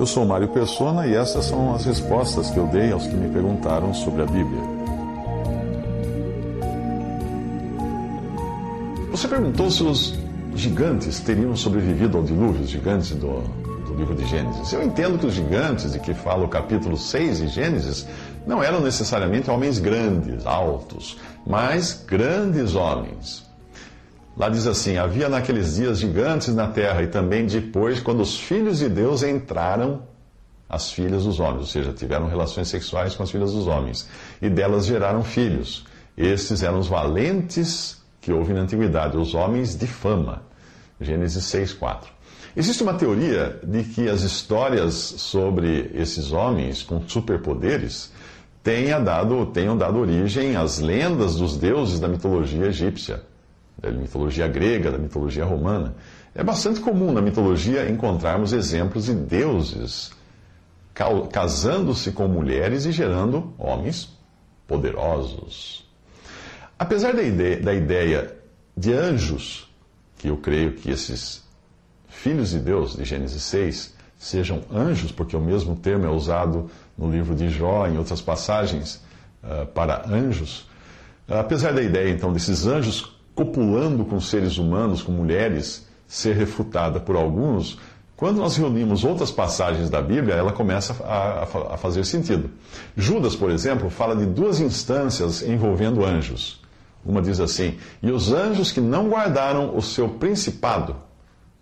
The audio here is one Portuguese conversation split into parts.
Eu sou Mário Persona e essas são as respostas que eu dei aos que me perguntaram sobre a Bíblia. Você perguntou se os gigantes teriam sobrevivido ao dilúvio, os gigantes do, do livro de Gênesis. Eu entendo que os gigantes de que fala o capítulo 6 de Gênesis não eram necessariamente homens grandes, altos, mas grandes homens. Lá diz assim: havia naqueles dias gigantes na terra, e também depois, quando os filhos de Deus entraram as filhas dos homens, ou seja, tiveram relações sexuais com as filhas dos homens, e delas geraram filhos. Estes eram os valentes que houve na antiguidade, os homens de fama. Gênesis 6, 4. Existe uma teoria de que as histórias sobre esses homens com superpoderes tenha dado, tenham dado origem às lendas dos deuses da mitologia egípcia, da mitologia grega, da mitologia romana. É bastante comum na mitologia encontrarmos exemplos de deuses casando-se com mulheres e gerando homens poderosos. Apesar da ideia, da ideia de anjos, que eu creio que esses filhos de Deus, de Gênesis 6, sejam anjos, porque o mesmo termo é usado no livro de Jó, em outras passagens, uh, para anjos. Apesar da ideia, então, desses anjos copulando com seres humanos, com mulheres, ser refutada por alguns, quando nós reunimos outras passagens da Bíblia, ela começa a, a, a fazer sentido. Judas, por exemplo, fala de duas instâncias envolvendo anjos. Uma diz assim: E os anjos que não guardaram o seu principado,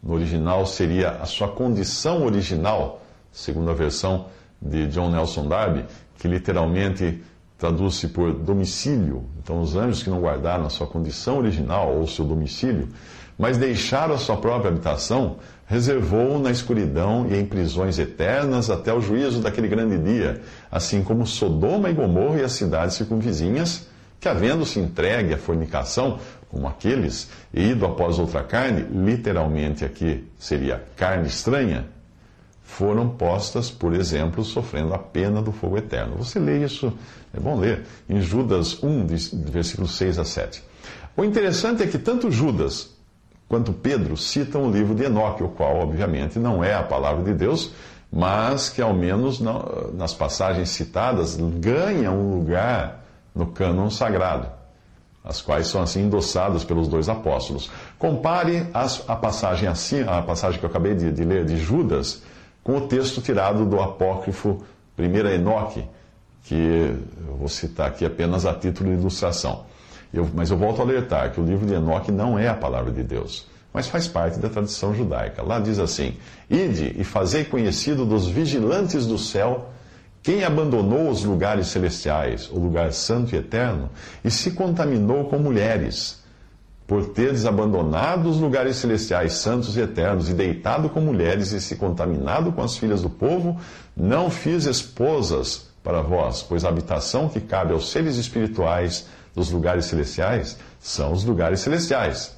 no original seria a sua condição original, segundo a versão de John Nelson Darby, que literalmente traduz-se por domicílio. Então, os anjos que não guardaram a sua condição original ou seu domicílio, mas deixaram a sua própria habitação, reservou na escuridão e em prisões eternas até o juízo daquele grande dia, assim como Sodoma e Gomorra e as cidades circunvizinhas, que, havendo-se entregue à fornicação, como aqueles, e ido após outra carne, literalmente aqui seria carne estranha, foram postas, por exemplo, sofrendo a pena do fogo eterno. Você lê isso, é bom ler, em Judas 1, versículos 6 a 7. O interessante é que tanto Judas quanto Pedro citam o livro de Enoque, o qual, obviamente, não é a palavra de Deus, mas que, ao menos nas passagens citadas, ganha um lugar no cânon sagrado, as quais são assim endossadas pelos dois apóstolos. Compare as, a, passagem assim, a passagem que eu acabei de, de ler de Judas com o texto tirado do apócrifo 1 Enoque, que eu vou citar aqui apenas a título de ilustração. Eu, mas eu volto a alertar que o livro de Enoque não é a palavra de Deus, mas faz parte da tradição judaica. Lá diz assim: Ide e fazei conhecido dos vigilantes do céu quem abandonou os lugares celestiais, o lugar santo e eterno, e se contaminou com mulheres por teres abandonado os lugares celestiais santos e eternos e deitado com mulheres e se contaminado com as filhas do povo, não fiz esposas para vós, pois a habitação que cabe aos seres espirituais dos lugares celestiais são os lugares celestiais.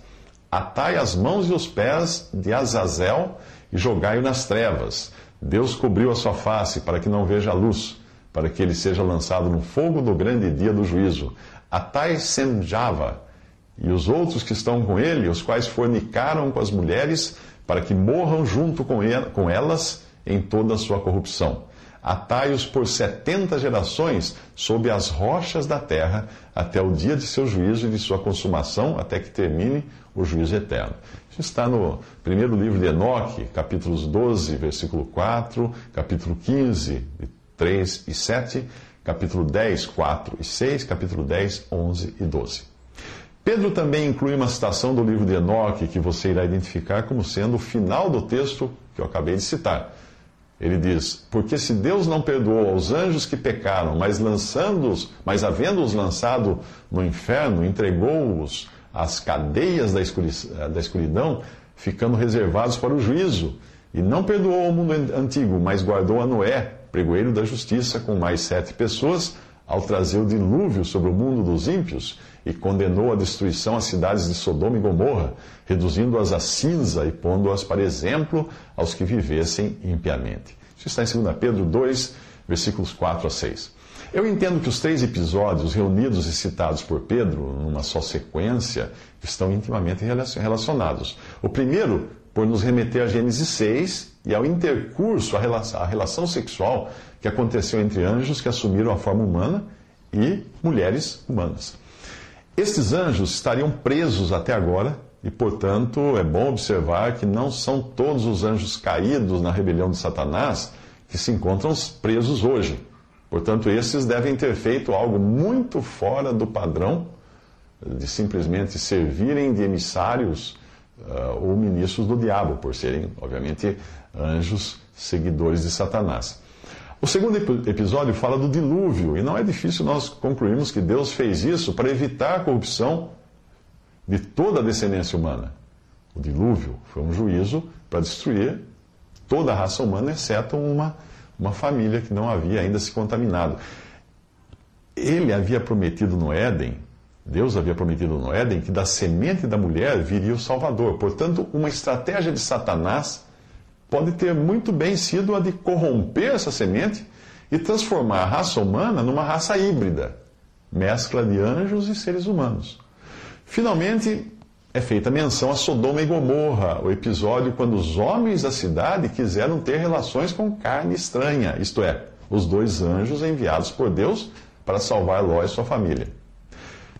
Atai as mãos e os pés de Azazel e jogai-o nas trevas. Deus cobriu a sua face para que não veja a luz, para que ele seja lançado no fogo do grande dia do juízo. Atai Semjava e os outros que estão com ele, os quais fornicaram com as mulheres, para que morram junto com elas em toda a sua corrupção. Atai-os por setenta gerações sob as rochas da terra, até o dia de seu juízo e de sua consumação, até que termine o juízo eterno. Isso está no primeiro livro de Enoque, capítulos 12, versículo 4, capítulo 15, 3 e 7, capítulo 10, 4 e 6, capítulo 10, 11 e 12. Pedro também inclui uma citação do livro de Enoque que você irá identificar como sendo o final do texto que eu acabei de citar. Ele diz: Porque se Deus não perdoou aos anjos que pecaram, mas lançando-os, mas havendo-os lançado no inferno, entregou-os as cadeias da escuridão ficando reservados para o juízo. E não perdoou o mundo antigo, mas guardou a Noé, pregoeiro da justiça, com mais sete pessoas, ao trazer o dilúvio sobre o mundo dos ímpios, e condenou à destruição as cidades de Sodoma e Gomorra, reduzindo-as a cinza e pondo-as para exemplo aos que vivessem impiamente. Isso está em 2 Pedro 2, versículos 4 a 6. Eu entendo que os três episódios reunidos e citados por Pedro, numa só sequência, estão intimamente relacionados. O primeiro, por nos remeter a Gênesis 6 e ao intercurso, a relação sexual que aconteceu entre anjos que assumiram a forma humana e mulheres humanas. Estes anjos estariam presos até agora, e portanto é bom observar que não são todos os anjos caídos na rebelião de Satanás que se encontram presos hoje. Portanto, esses devem ter feito algo muito fora do padrão de simplesmente servirem de emissários uh, ou ministros do diabo, por serem, obviamente, anjos seguidores de Satanás. O segundo episódio fala do dilúvio, e não é difícil nós concluirmos que Deus fez isso para evitar a corrupção de toda a descendência humana. O dilúvio foi um juízo para destruir toda a raça humana, exceto uma uma família que não havia ainda se contaminado. Ele havia prometido no Éden, Deus havia prometido no Éden, que da semente da mulher viria o Salvador. Portanto, uma estratégia de Satanás pode ter muito bem sido a de corromper essa semente e transformar a raça humana numa raça híbrida mescla de anjos e seres humanos. Finalmente, é feita menção a Sodoma e Gomorra, o episódio quando os homens da cidade quiseram ter relações com carne estranha, isto é, os dois anjos enviados por Deus para salvar Ló e sua família.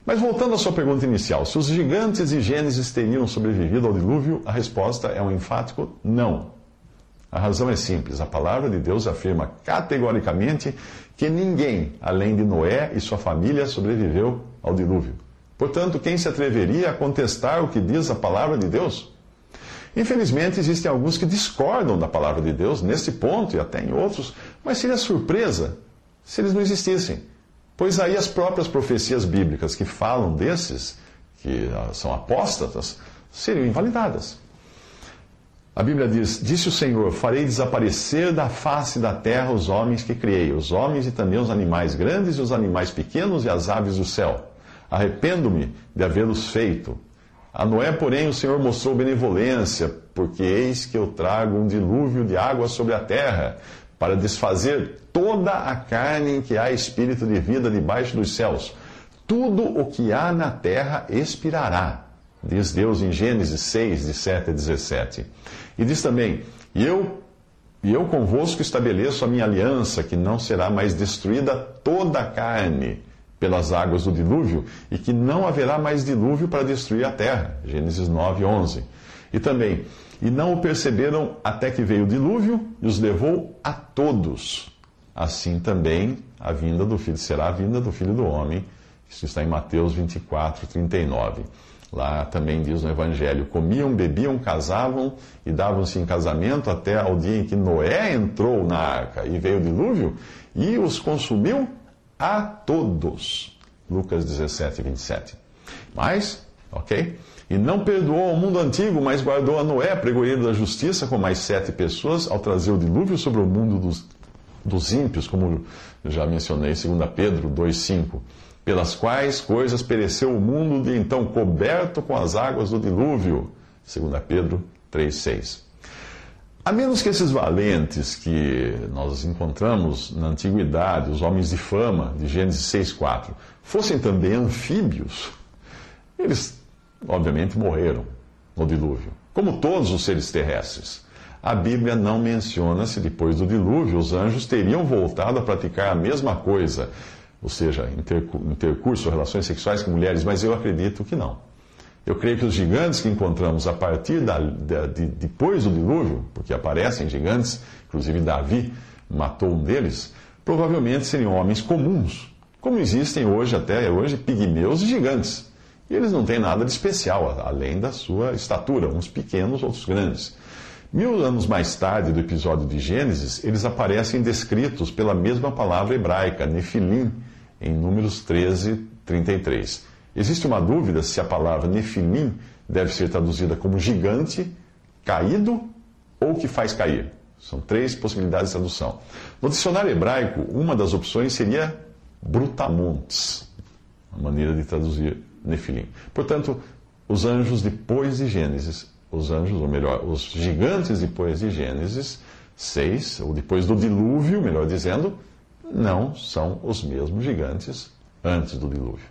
Mas voltando à sua pergunta inicial, se os gigantes de Gênesis teriam sobrevivido ao dilúvio, a resposta é um enfático não. A razão é simples: a palavra de Deus afirma categoricamente que ninguém, além de Noé e sua família, sobreviveu ao dilúvio. Portanto, quem se atreveria a contestar o que diz a palavra de Deus? Infelizmente, existem alguns que discordam da palavra de Deus nesse ponto e até em outros, mas seria surpresa se eles não existissem. Pois aí as próprias profecias bíblicas que falam desses, que ah, são apóstatas, seriam invalidadas. A Bíblia diz: Disse o Senhor: Farei desaparecer da face da terra os homens que criei, os homens e também os animais grandes e os animais pequenos e as aves do céu Arrependo-me de havê-los feito. A Noé, porém, o Senhor mostrou benevolência, porque eis que eu trago um dilúvio de água sobre a terra, para desfazer toda a carne em que há espírito de vida debaixo dos céus. Tudo o que há na terra expirará, diz Deus em Gênesis 6, de 7 a 17. E diz também: E eu, e eu convosco estabeleço a minha aliança, que não será mais destruída toda a carne pelas águas do dilúvio e que não haverá mais dilúvio para destruir a terra. Gênesis 9, 11. E também, e não o perceberam até que veio o dilúvio e os levou a todos. Assim também a vinda do filho será a vinda do filho do homem. Isso está em Mateus 24, 39. Lá também diz no Evangelho: comiam, bebiam, casavam e davam-se em casamento até ao dia em que Noé entrou na arca e veio o dilúvio e os consumiu a todos. Lucas 17, 27. Mas, ok? E não perdoou ao mundo antigo, mas guardou a Noé, pregoeiro da justiça, com mais sete pessoas, ao trazer o dilúvio sobre o mundo dos, dos ímpios, como já mencionei, 2 Pedro 2,5. Pelas quais coisas pereceu o mundo de então coberto com as águas do dilúvio. 2 Pedro 3,6. A menos que esses valentes que nós encontramos na antiguidade, os homens de fama, de Gênesis 6,4, fossem também anfíbios, eles obviamente morreram no dilúvio, como todos os seres terrestres. A Bíblia não menciona se depois do dilúvio os anjos teriam voltado a praticar a mesma coisa, ou seja, intercurso, relações sexuais com mulheres, mas eu acredito que não. Eu creio que os gigantes que encontramos a partir da, de, de, depois do dilúvio, porque aparecem gigantes, inclusive Davi matou um deles, provavelmente seriam homens comuns, como existem hoje até hoje pigmeus e gigantes. E eles não têm nada de especial, além da sua estatura, uns pequenos, outros grandes. Mil anos mais tarde do episódio de Gênesis, eles aparecem descritos pela mesma palavra hebraica, Nefilim, em Números 13, 33. Existe uma dúvida se a palavra Nefilim deve ser traduzida como gigante, caído ou que faz cair. São três possibilidades de tradução. No dicionário hebraico, uma das opções seria brutamontes, a maneira de traduzir Nefilim. Portanto, os anjos depois de Gênesis, os anjos, ou melhor, os gigantes depois de Gênesis 6, ou depois do dilúvio, melhor dizendo, não são os mesmos gigantes antes do dilúvio.